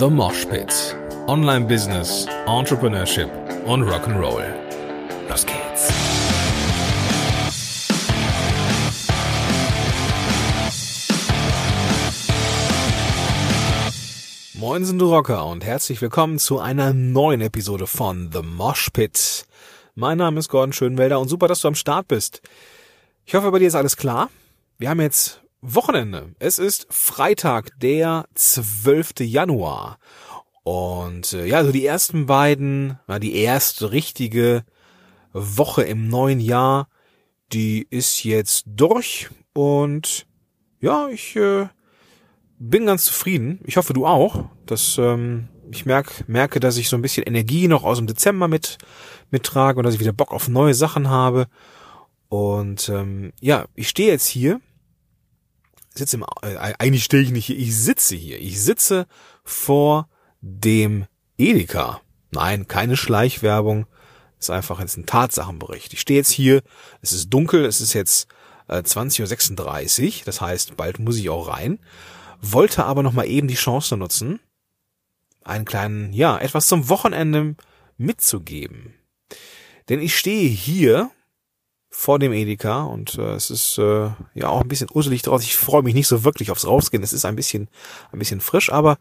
The Mosh Pit. Online Business, Entrepreneurship und Rock'n'Roll. Los geht's. Moin sind du Rocker und herzlich willkommen zu einer neuen Episode von The Mosh Pit. Mein Name ist Gordon Schönwelder und super, dass du am Start bist. Ich hoffe, bei dir ist alles klar. Wir haben jetzt Wochenende. Es ist Freitag, der 12. Januar. Und äh, ja, also die ersten beiden, na, die erste richtige Woche im neuen Jahr, die ist jetzt durch. Und ja, ich äh, bin ganz zufrieden. Ich hoffe, du auch. Dass, ähm, ich merk, merke, dass ich so ein bisschen Energie noch aus dem Dezember mit mittrage und dass ich wieder Bock auf neue Sachen habe. Und ähm, ja, ich stehe jetzt hier sitze im, äh, eigentlich stehe ich nicht hier, ich sitze hier. Ich sitze vor dem Edeka. Nein, keine Schleichwerbung. Ist einfach jetzt ein Tatsachenbericht. Ich stehe jetzt hier, es ist dunkel, es ist jetzt äh, 20.36 Uhr, das heißt, bald muss ich auch rein. Wollte aber noch mal eben die Chance nutzen, einen kleinen, ja, etwas zum Wochenende mitzugeben. Denn ich stehe hier vor dem Edeka und äh, es ist äh, ja auch ein bisschen uselig draus. Ich freue mich nicht so wirklich aufs Rausgehen. Es ist ein bisschen ein bisschen frisch, aber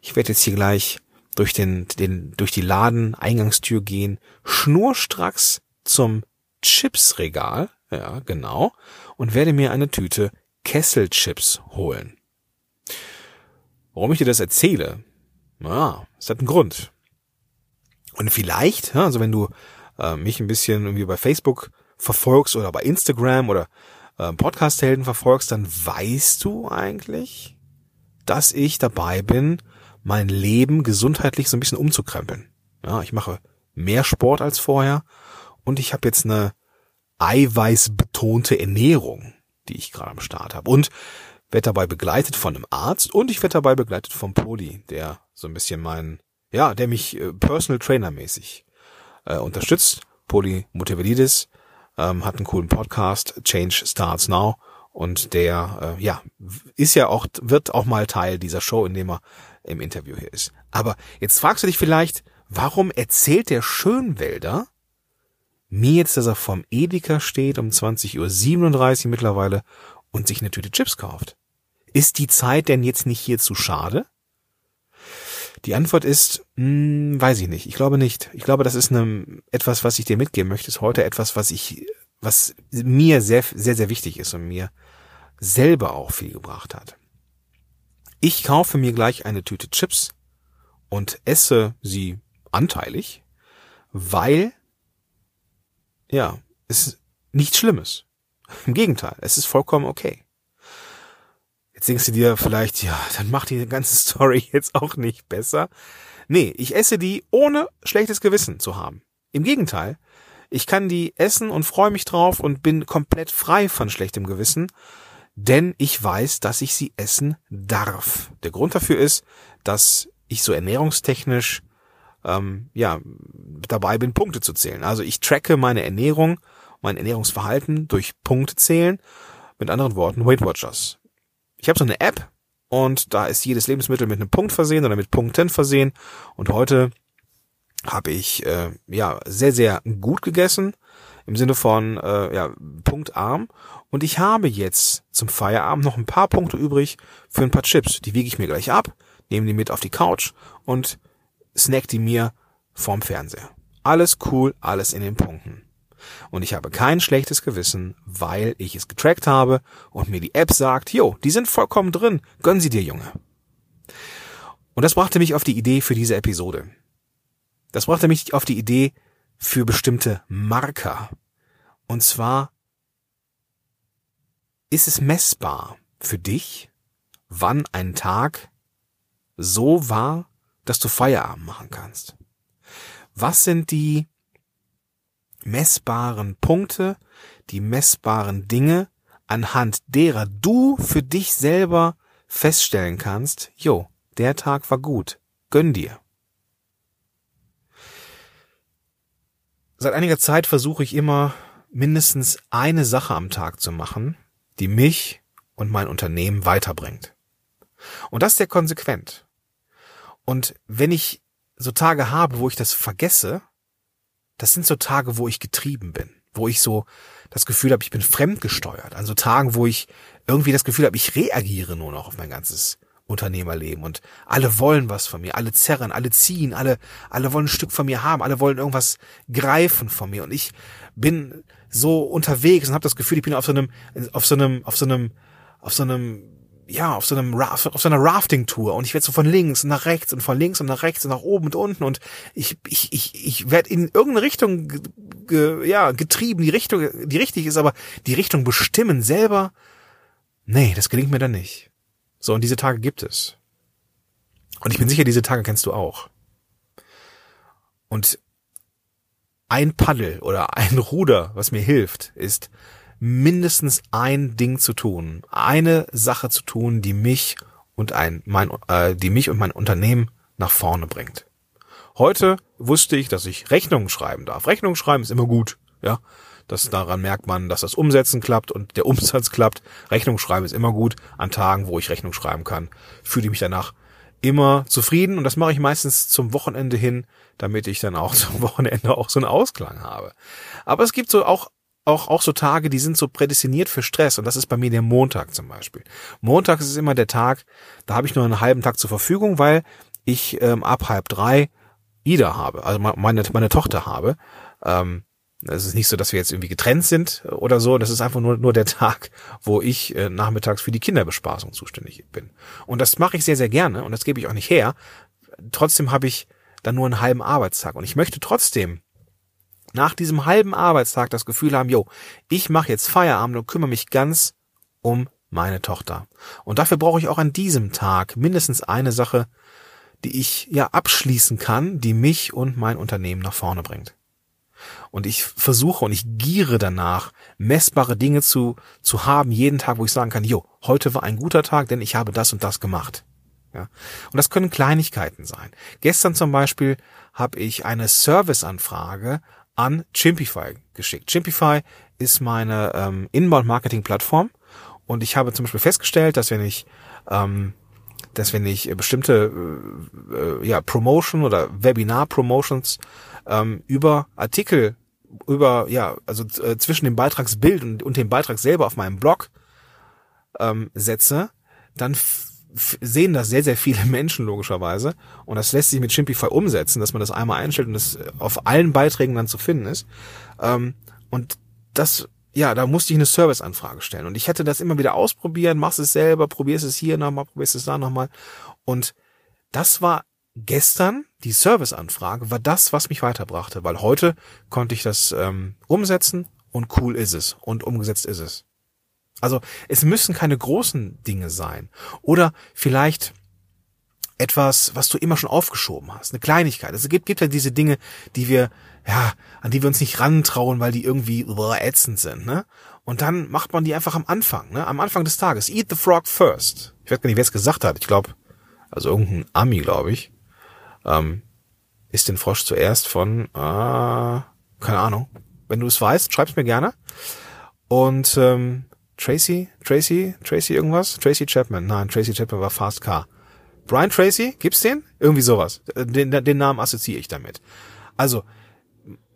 ich werde jetzt hier gleich durch den den durch die Laden Eingangstür gehen, schnurstracks zum Chipsregal, ja, genau, und werde mir eine Tüte Kesselchips holen. Warum ich dir das erzähle? Na, es hat einen Grund. Und vielleicht, also wenn du äh, mich ein bisschen irgendwie bei Facebook verfolgst oder bei Instagram oder äh, Podcast-Helden verfolgst, dann weißt du eigentlich, dass ich dabei bin, mein Leben gesundheitlich so ein bisschen umzukrempeln. Ja, ich mache mehr Sport als vorher und ich habe jetzt eine eiweißbetonte Ernährung, die ich gerade am Start habe. Und werde dabei begleitet von einem Arzt und ich werde dabei begleitet vom Poli, der so ein bisschen mein, ja, der mich äh, Personal Trainer mäßig äh, unterstützt. Poli Motivalidis ähm, hat einen coolen Podcast, Change Starts Now. Und der, äh, ja, ist ja auch, wird auch mal Teil dieser Show, in dem er im Interview hier ist. Aber jetzt fragst du dich vielleicht, warum erzählt der Schönwälder mir jetzt, dass er vom Edeka steht um 20.37 Uhr mittlerweile und sich eine Tüte Chips kauft? Ist die Zeit denn jetzt nicht hier zu schade? Die Antwort ist, mh, hm, weiß ich nicht. Ich glaube nicht. Ich glaube, das ist eine, etwas, was ich dir mitgeben möchte, ist heute etwas, was ich, was mir sehr, sehr, sehr wichtig ist und mir selber auch viel gebracht hat. Ich kaufe mir gleich eine Tüte Chips und esse sie anteilig, weil, ja, es nichts Schlimmes. Im Gegenteil, es ist vollkommen okay. Jetzt denkst du dir vielleicht, ja, dann macht die ganze Story jetzt auch nicht besser. Nee, ich esse die ohne schlechtes Gewissen zu haben. Im Gegenteil, ich kann die essen und freue mich drauf und bin komplett frei von schlechtem Gewissen, denn ich weiß, dass ich sie essen darf. Der Grund dafür ist, dass ich so ernährungstechnisch ähm, ja dabei bin, Punkte zu zählen. Also ich tracke meine Ernährung, mein Ernährungsverhalten durch Punkte zählen. Mit anderen Worten, Weight Watchers ich habe so eine App und da ist jedes Lebensmittel mit einem Punkt versehen oder mit Punkten versehen. Und heute habe ich äh, ja sehr, sehr gut gegessen im Sinne von äh, ja, punktarm. Und ich habe jetzt zum Feierabend noch ein paar Punkte übrig für ein paar Chips. Die wiege ich mir gleich ab, nehme die mit auf die Couch und snack die mir vorm Fernseher. Alles cool, alles in den Punkten. Und ich habe kein schlechtes Gewissen, weil ich es getrackt habe und mir die App sagt, jo, die sind vollkommen drin, gönn sie dir, Junge. Und das brachte mich auf die Idee für diese Episode. Das brachte mich auf die Idee für bestimmte Marker. Und zwar ist es messbar für dich, wann ein Tag so war, dass du Feierabend machen kannst. Was sind die messbaren Punkte, die messbaren Dinge, anhand derer du für dich selber feststellen kannst, jo, der Tag war gut, gönn dir. Seit einiger Zeit versuche ich immer mindestens eine Sache am Tag zu machen, die mich und mein Unternehmen weiterbringt. Und das sehr konsequent. Und wenn ich so Tage habe, wo ich das vergesse, das sind so Tage, wo ich getrieben bin, wo ich so das Gefühl habe, ich bin fremdgesteuert. An so Tagen, wo ich irgendwie das Gefühl habe, ich reagiere nur noch auf mein ganzes Unternehmerleben und alle wollen was von mir, alle zerren, alle ziehen, alle, alle wollen ein Stück von mir haben, alle wollen irgendwas greifen von mir und ich bin so unterwegs und habe das Gefühl, ich bin auf so einem, auf so einem, auf so einem, auf so einem, ja, auf so einem, auf so einer Rafting-Tour und ich werde so von links nach rechts und von links und nach rechts und nach oben und unten und ich, ich, ich, ich werde in irgendeine Richtung, ge, ja, getrieben, die Richtung, die richtig ist, aber die Richtung bestimmen selber, nee, das gelingt mir dann nicht. So, und diese Tage gibt es. Und ich bin sicher, diese Tage kennst du auch. Und ein Paddel oder ein Ruder, was mir hilft, ist mindestens ein Ding zu tun, eine Sache zu tun, die mich und ein mein äh, die mich und mein Unternehmen nach vorne bringt. Heute wusste ich, dass ich Rechnungen schreiben darf. Rechnungen schreiben ist immer gut, ja. Das daran merkt man, dass das Umsetzen klappt und der Umsatz klappt. Rechnung schreiben ist immer gut. An Tagen, wo ich Rechnung schreiben kann, fühle ich mich danach immer zufrieden und das mache ich meistens zum Wochenende hin, damit ich dann auch zum Wochenende auch so einen Ausklang habe. Aber es gibt so auch auch, auch so Tage, die sind so prädestiniert für Stress und das ist bei mir der Montag zum Beispiel. Montag ist immer der Tag, da habe ich nur einen halben Tag zur Verfügung, weil ich ähm, ab halb drei Ida habe, also meine, meine Tochter habe. Ähm, es ist nicht so, dass wir jetzt irgendwie getrennt sind oder so. Das ist einfach nur, nur der Tag, wo ich äh, nachmittags für die Kinderbespaßung zuständig bin. Und das mache ich sehr, sehr gerne und das gebe ich auch nicht her. Trotzdem habe ich dann nur einen halben Arbeitstag. Und ich möchte trotzdem nach diesem halben Arbeitstag das Gefühl haben, jo, ich mache jetzt Feierabend und kümmere mich ganz um meine Tochter. Und dafür brauche ich auch an diesem Tag mindestens eine Sache, die ich ja abschließen kann, die mich und mein Unternehmen nach vorne bringt. Und ich versuche und ich giere danach, messbare Dinge zu, zu haben, jeden Tag, wo ich sagen kann, jo, heute war ein guter Tag, denn ich habe das und das gemacht. Ja. Und das können Kleinigkeiten sein. Gestern zum Beispiel habe ich eine Serviceanfrage an Chimpify geschickt. Chimpify ist meine ähm, Inbound-Marketing-Plattform und ich habe zum Beispiel festgestellt, dass wenn ich ähm, dass wenn ich bestimmte äh, äh ja, Promotion oder Webinar-Promotions ähm, über Artikel, über, ja, also äh, zwischen dem Beitragsbild und, und dem Beitrag selber auf meinem Blog ähm, setze, dann sehen das sehr, sehr viele Menschen logischerweise. Und das lässt sich mit Chimpify umsetzen, dass man das einmal einstellt und das auf allen Beiträgen dann zu finden ist. Ähm, und das, ja, da musste ich eine Serviceanfrage stellen. Und ich hätte das immer wieder ausprobieren, machst es selber, probierst es hier nochmal, probierst es da nochmal. Und das war gestern die Serviceanfrage war das, was mich weiterbrachte, weil heute konnte ich das ähm, umsetzen und cool ist es und umgesetzt ist es. Also es müssen keine großen Dinge sein oder vielleicht etwas, was du immer schon aufgeschoben hast, eine Kleinigkeit. Es gibt, gibt ja diese Dinge, die wir, ja, an die wir uns nicht rantrauen, weil die irgendwie ätzend sind, ne? Und dann macht man die einfach am Anfang, ne? Am Anfang des Tages. Eat the frog first. Ich weiß gar nicht, wer es gesagt hat. Ich glaube, also irgendein Ami, glaube ich ähm, ist den Frosch zuerst von, äh, keine Ahnung. Wenn du es weißt, schreib's mir gerne. Und ähm, Tracy, Tracy, Tracy irgendwas? Tracy Chapman. Nein, Tracy Chapman war Fast Car. Brian Tracy, gibt's den? Irgendwie sowas. Den, den Namen assoziiere ich damit. Also,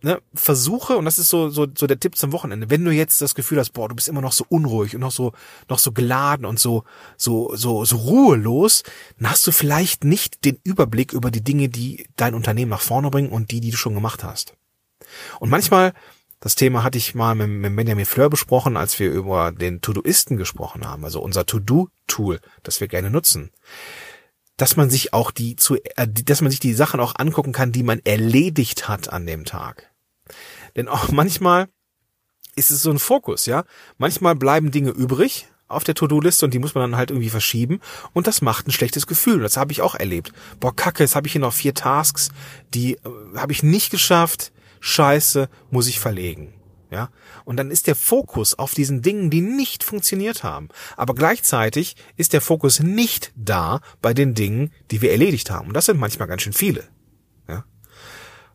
ne, versuche, und das ist so, so, so der Tipp zum Wochenende, wenn du jetzt das Gefühl hast, boah, du bist immer noch so unruhig und noch so, noch so geladen und so, so, so, so ruhelos, dann hast du vielleicht nicht den Überblick über die Dinge, die dein Unternehmen nach vorne bringen und die, die du schon gemacht hast. Und manchmal, das Thema hatte ich mal mit, Benjamin Fleur besprochen, als wir über den To-Doisten gesprochen haben, also unser To-Do-Tool, das wir gerne nutzen dass man sich auch die zu, äh, dass man sich die Sachen auch angucken kann, die man erledigt hat an dem Tag. Denn auch manchmal ist es so ein Fokus, ja. Manchmal bleiben Dinge übrig auf der To-Do-Liste und die muss man dann halt irgendwie verschieben und das macht ein schlechtes Gefühl. Das habe ich auch erlebt. Boah, kacke, jetzt habe ich hier noch vier Tasks, die äh, habe ich nicht geschafft. Scheiße, muss ich verlegen. Ja, und dann ist der Fokus auf diesen Dingen, die nicht funktioniert haben. Aber gleichzeitig ist der Fokus nicht da bei den Dingen, die wir erledigt haben. Und das sind manchmal ganz schön viele.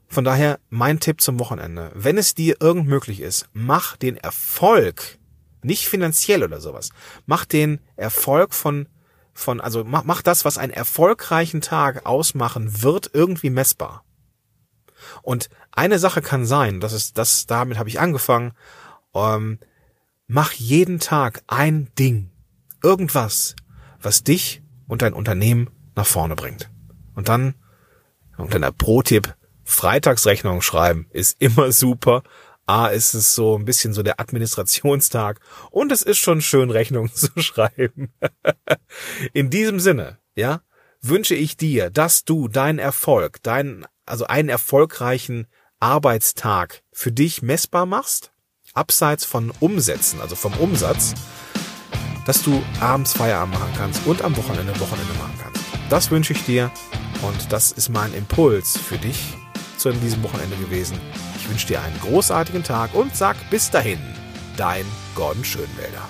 Von daher mein Tipp zum Wochenende. Wenn es dir irgend möglich ist, mach den Erfolg, nicht finanziell oder sowas, mach den Erfolg von, von, also mach, mach das, was einen erfolgreichen Tag ausmachen wird, irgendwie messbar. Und eine Sache kann sein, das ist, das, damit habe ich angefangen, ähm, mach jeden Tag ein Ding, irgendwas, was dich und dein Unternehmen nach vorne bringt. Und dann, ein kleiner Pro-Tipp, Freitagsrechnung schreiben ist immer super. A ist es so ein bisschen so der Administrationstag und es ist schon schön, Rechnungen zu schreiben. In diesem Sinne, ja, wünsche ich dir, dass du deinen Erfolg, deinen, also einen erfolgreichen Arbeitstag für dich messbar machst, abseits von Umsätzen, also vom Umsatz, dass du abends Feierabend machen kannst und am Wochenende Wochenende machen kannst. Das wünsche ich dir und das ist mein Impuls für dich zu diesem Wochenende gewesen. Ich wünsche dir einen großartigen Tag und sag bis dahin, dein Gordon Schönwälder.